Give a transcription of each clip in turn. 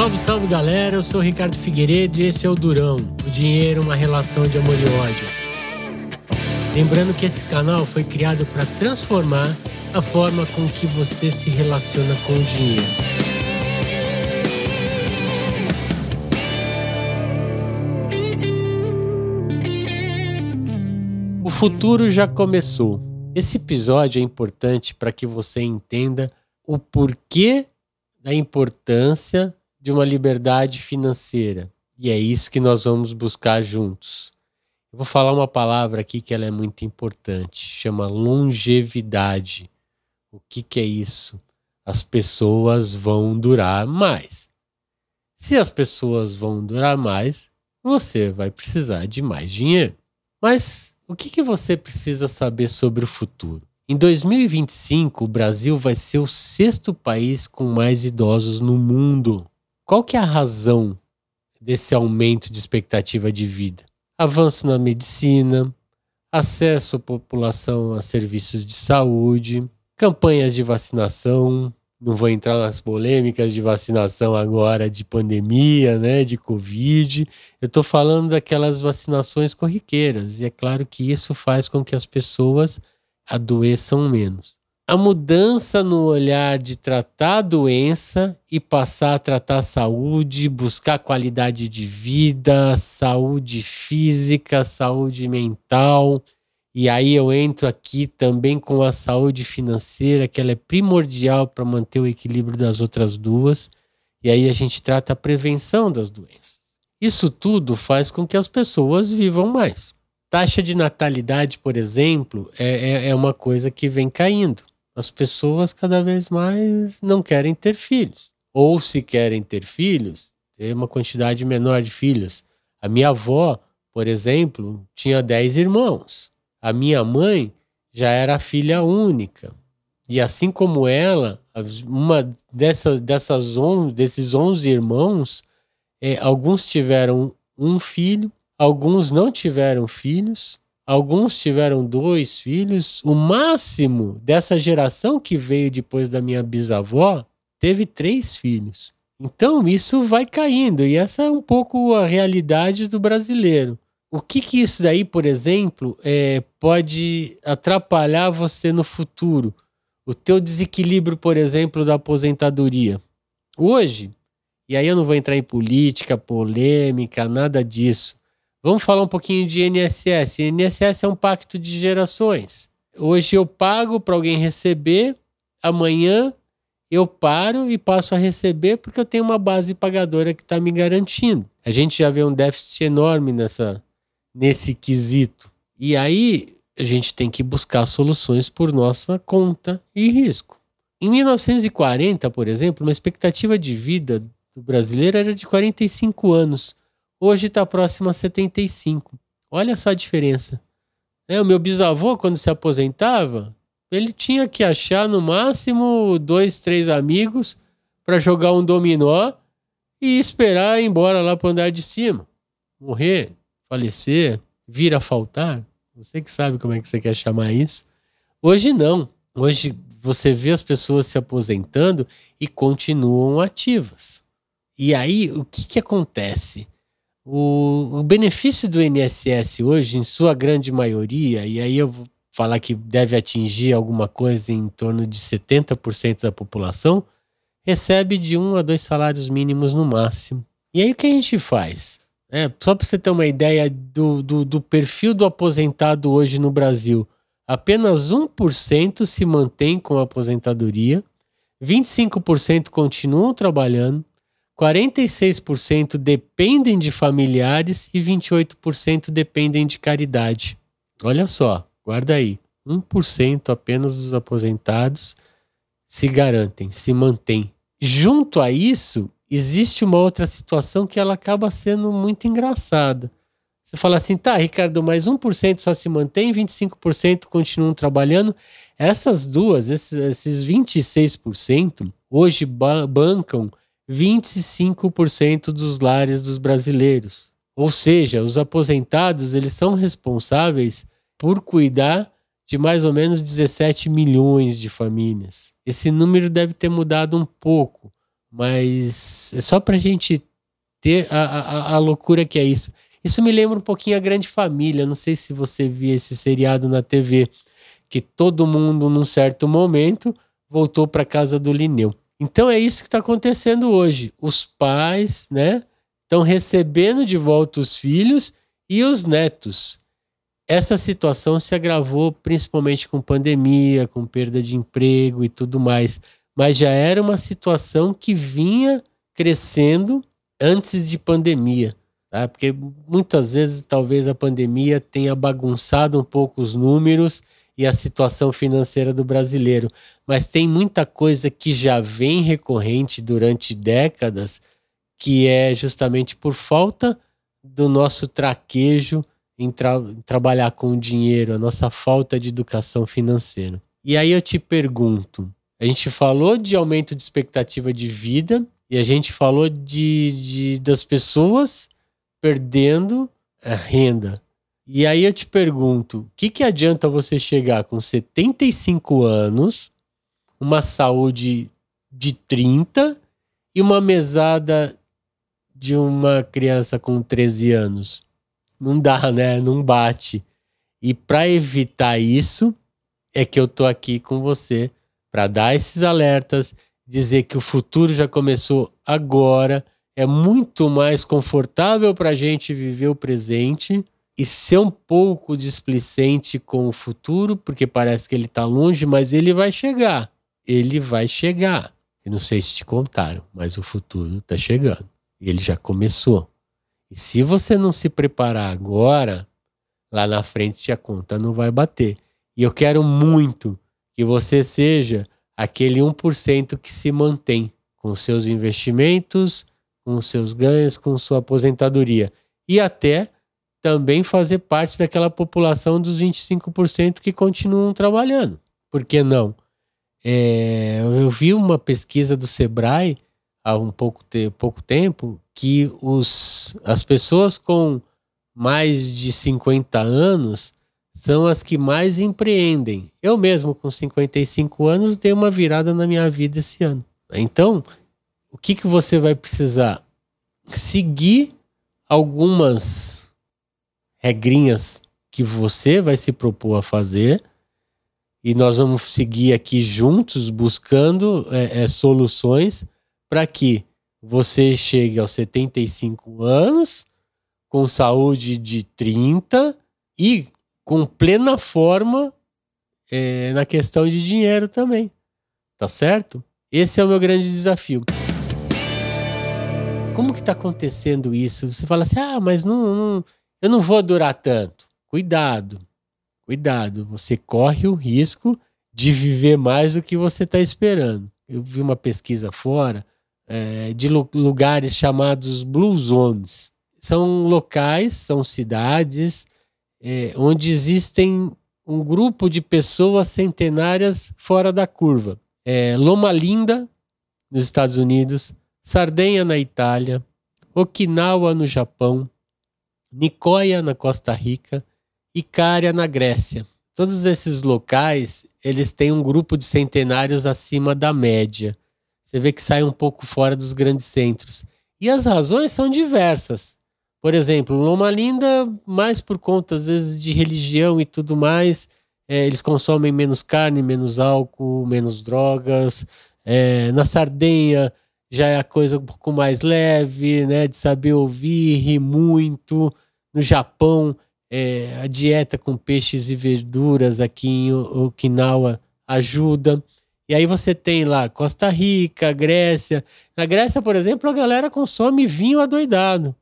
Salve, salve galera, eu sou Ricardo Figueiredo e esse é o Durão, o dinheiro, uma relação de amor e ódio. Lembrando que esse canal foi criado para transformar a forma com que você se relaciona com o dinheiro. O futuro já começou. Esse episódio é importante para que você entenda o porquê da importância de uma liberdade financeira. E é isso que nós vamos buscar juntos. Eu vou falar uma palavra aqui que ela é muito importante, chama longevidade. O que, que é isso? As pessoas vão durar mais. Se as pessoas vão durar mais, você vai precisar de mais dinheiro. Mas o que, que você precisa saber sobre o futuro? Em 2025, o Brasil vai ser o sexto país com mais idosos no mundo. Qual que é a razão desse aumento de expectativa de vida? Avanço na medicina, acesso à população a serviços de saúde, campanhas de vacinação. Não vou entrar nas polêmicas de vacinação agora de pandemia, né, de Covid. Eu estou falando daquelas vacinações corriqueiras. E é claro que isso faz com que as pessoas adoeçam menos a mudança no olhar de tratar a doença e passar a tratar a saúde, buscar qualidade de vida, saúde física, saúde mental. E aí eu entro aqui também com a saúde financeira, que ela é primordial para manter o equilíbrio das outras duas. E aí a gente trata a prevenção das doenças. Isso tudo faz com que as pessoas vivam mais. Taxa de natalidade, por exemplo, é, é, é uma coisa que vem caindo as pessoas cada vez mais não querem ter filhos. Ou se querem ter filhos, ter uma quantidade menor de filhos. A minha avó, por exemplo, tinha 10 irmãos. A minha mãe já era filha única. E assim como ela, uma dessas, dessas on, desses 11 irmãos, é, alguns tiveram um filho, alguns não tiveram filhos, Alguns tiveram dois filhos. O máximo dessa geração que veio depois da minha bisavó teve três filhos. Então isso vai caindo e essa é um pouco a realidade do brasileiro. O que, que isso daí, por exemplo, é, pode atrapalhar você no futuro? O teu desequilíbrio, por exemplo, da aposentadoria. Hoje, e aí eu não vou entrar em política, polêmica, nada disso. Vamos falar um pouquinho de INSS. INSS é um pacto de gerações. Hoje eu pago para alguém receber, amanhã eu paro e passo a receber porque eu tenho uma base pagadora que está me garantindo. A gente já vê um déficit enorme nessa, nesse quesito. E aí a gente tem que buscar soluções por nossa conta e risco. Em 1940, por exemplo, uma expectativa de vida do brasileiro era de 45 anos. Hoje está próximo a 75. Olha só a diferença. É, o meu bisavô, quando se aposentava, ele tinha que achar no máximo dois, três amigos para jogar um dominó e esperar ir embora lá para o andar de cima. Morrer, falecer, vir a faltar. Você que sabe como é que você quer chamar isso. Hoje não. Hoje você vê as pessoas se aposentando e continuam ativas. E aí, o que, que acontece? O, o benefício do INSS hoje, em sua grande maioria, e aí eu vou falar que deve atingir alguma coisa em torno de 70% da população, recebe de um a dois salários mínimos no máximo. E aí o que a gente faz? É, só para você ter uma ideia do, do, do, perfil do aposentado hoje no Brasil, apenas 1% se mantém com a aposentadoria, 25% continuam trabalhando, 46% dependem de familiares e 28% dependem de caridade. Olha só, guarda aí. 1% apenas dos aposentados se garantem, se mantêm. Junto a isso, existe uma outra situação que ela acaba sendo muito engraçada. Você fala assim, tá, Ricardo, mas 1% só se mantém, 25% continuam trabalhando. Essas duas, esses, esses 26%, hoje bancam 25% dos lares dos brasileiros. Ou seja, os aposentados eles são responsáveis por cuidar de mais ou menos 17 milhões de famílias. Esse número deve ter mudado um pouco. Mas é só pra gente ter a, a, a loucura que é isso. Isso me lembra um pouquinho a Grande Família. Não sei se você viu esse seriado na TV, que todo mundo, num certo momento, voltou para casa do Lineu. Então é isso que está acontecendo hoje. Os pais, né, estão recebendo de volta os filhos e os netos. Essa situação se agravou principalmente com pandemia, com perda de emprego e tudo mais. Mas já era uma situação que vinha crescendo antes de pandemia. Tá? Porque muitas vezes talvez a pandemia tenha bagunçado um pouco os números e a situação financeira do brasileiro. Mas tem muita coisa que já vem recorrente durante décadas, que é justamente por falta do nosso traquejo em, tra em trabalhar com o dinheiro, a nossa falta de educação financeira. E aí eu te pergunto: a gente falou de aumento de expectativa de vida e a gente falou de, de das pessoas perdendo a renda. E aí eu te pergunto, o que, que adianta você chegar com 75 anos, uma saúde de 30 e uma mesada de uma criança com 13 anos? Não dá, né? Não bate. E para evitar isso, é que eu tô aqui com você para dar esses alertas, dizer que o futuro já começou agora, é muito mais confortável para a gente viver o presente e ser um pouco displicente com o futuro, porque parece que ele está longe, mas ele vai chegar. Ele vai chegar. Eu não sei se te contaram, mas o futuro está chegando. Ele já começou. E se você não se preparar agora, lá na frente a conta não vai bater. E eu quero muito que você seja aquele 1% que se mantém com seus investimentos, com seus ganhos, com sua aposentadoria. E até também fazer parte daquela população dos 25% que continuam trabalhando. Por que não? É, eu vi uma pesquisa do Sebrae há um pouco, te, pouco tempo que os, as pessoas com mais de 50 anos são as que mais empreendem. Eu mesmo, com 55 anos, dei uma virada na minha vida esse ano. Então, o que, que você vai precisar? Seguir algumas regrinhas que você vai se propor a fazer e nós vamos seguir aqui juntos buscando é, é, soluções para que você chegue aos 75 anos com saúde de 30 e com plena forma é, na questão de dinheiro também. Tá certo? Esse é o meu grande desafio. Como que está acontecendo isso? Você fala assim, ah, mas não, não eu não vou durar tanto. Cuidado, cuidado. Você corre o risco de viver mais do que você está esperando. Eu vi uma pesquisa fora é, de lugares chamados Blue Zones. São locais, são cidades é, onde existem um grupo de pessoas centenárias fora da curva. É, Loma Linda, nos Estados Unidos, Sardenha, na Itália, Okinawa, no Japão, Nicoya, na Costa Rica, e Icária, na Grécia. Todos esses locais, eles têm um grupo de centenários acima da média. Você vê que sai um pouco fora dos grandes centros. E as razões são diversas. Por exemplo, Loma Linda, mais por conta, às vezes, de religião e tudo mais, é, eles consomem menos carne, menos álcool, menos drogas. É, na Sardenha, já é a coisa um pouco mais leve, né? De saber ouvir, rir muito. No Japão, é, a dieta com peixes e verduras aqui em Okinawa ajuda. E aí você tem lá Costa Rica, Grécia. Na Grécia, por exemplo, a galera consome vinho adoidado.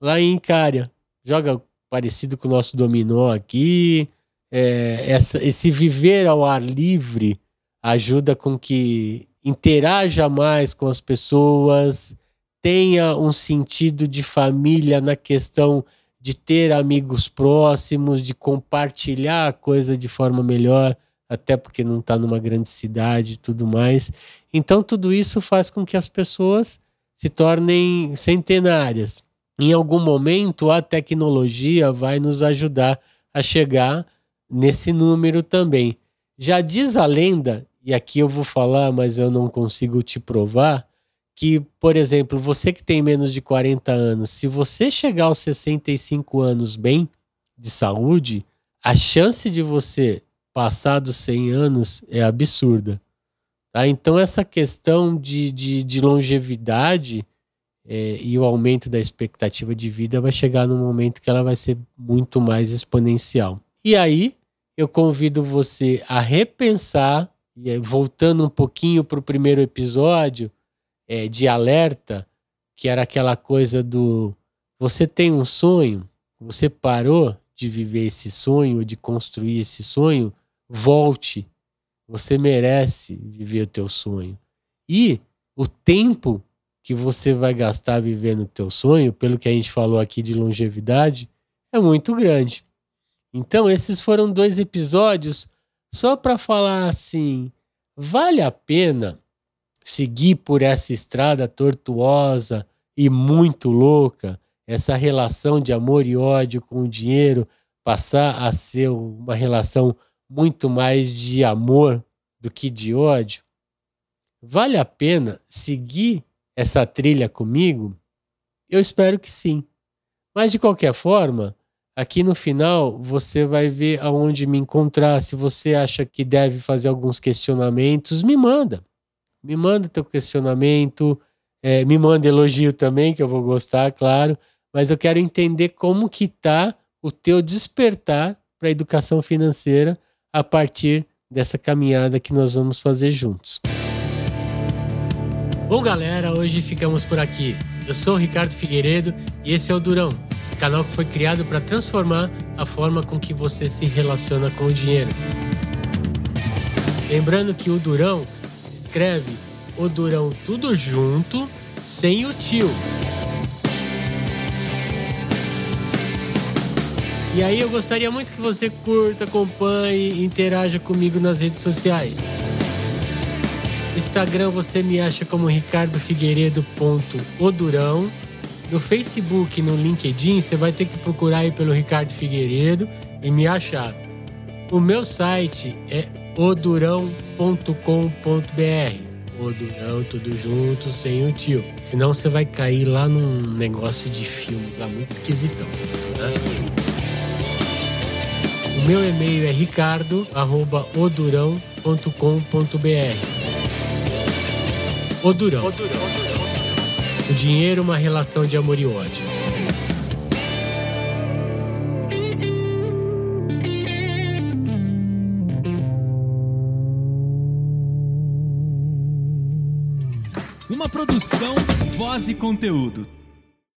Lá em Icária. Joga parecido com o nosso dominó aqui. É, essa, esse viver ao ar livre ajuda com que interaja mais com as pessoas, tenha um sentido de família na questão de ter amigos próximos, de compartilhar a coisa de forma melhor, até porque não está numa grande cidade e tudo mais. Então, tudo isso faz com que as pessoas se tornem centenárias. Em algum momento, a tecnologia vai nos ajudar a chegar nesse número também. Já diz a lenda e aqui eu vou falar, mas eu não consigo te provar, que, por exemplo, você que tem menos de 40 anos, se você chegar aos 65 anos bem de saúde, a chance de você passar dos 100 anos é absurda. Tá? Então, essa questão de, de, de longevidade é, e o aumento da expectativa de vida vai chegar num momento que ela vai ser muito mais exponencial. E aí, eu convido você a repensar, voltando um pouquinho para o primeiro episódio, é, de alerta, que era aquela coisa do você tem um sonho, você parou de viver esse sonho, de construir esse sonho, volte. Você merece viver o teu sonho. E o tempo que você vai gastar vivendo o teu sonho, pelo que a gente falou aqui de longevidade, é muito grande. Então, esses foram dois episódios só para falar assim: vale a pena seguir por essa estrada tortuosa e muito louca, essa relação de amor e ódio com o dinheiro passar a ser uma relação muito mais de amor do que de ódio? Vale a pena seguir essa trilha comigo? Eu espero que sim. Mas de qualquer forma, aqui no final você vai ver aonde me encontrar. Se você acha que deve fazer alguns questionamentos, me manda me manda teu questionamento, é, me manda elogio também, que eu vou gostar, claro, mas eu quero entender como que tá o teu despertar para a educação financeira a partir dessa caminhada que nós vamos fazer juntos. Bom, galera, hoje ficamos por aqui. Eu sou o Ricardo Figueiredo e esse é o Durão, canal que foi criado para transformar a forma com que você se relaciona com o dinheiro. Lembrando que o Durão escreve o Durão tudo junto, sem o tio. E aí eu gostaria muito que você curta, acompanhe interaja comigo nas redes sociais. Instagram você me acha como Ricardo Figueiredo.odurão. No Facebook no LinkedIn você vai ter que procurar aí pelo Ricardo Figueiredo e me achar. O meu site é odurão.com.br. Odurão, tudo junto, sem o tio. Senão você vai cair lá num negócio de filme lá muito esquisitão. Né? O meu e-mail é ricardo.odurão.com.br. Odurão. Odurão. O dinheiro, uma relação de amor e ódio. Uma produção, voz e conteúdo.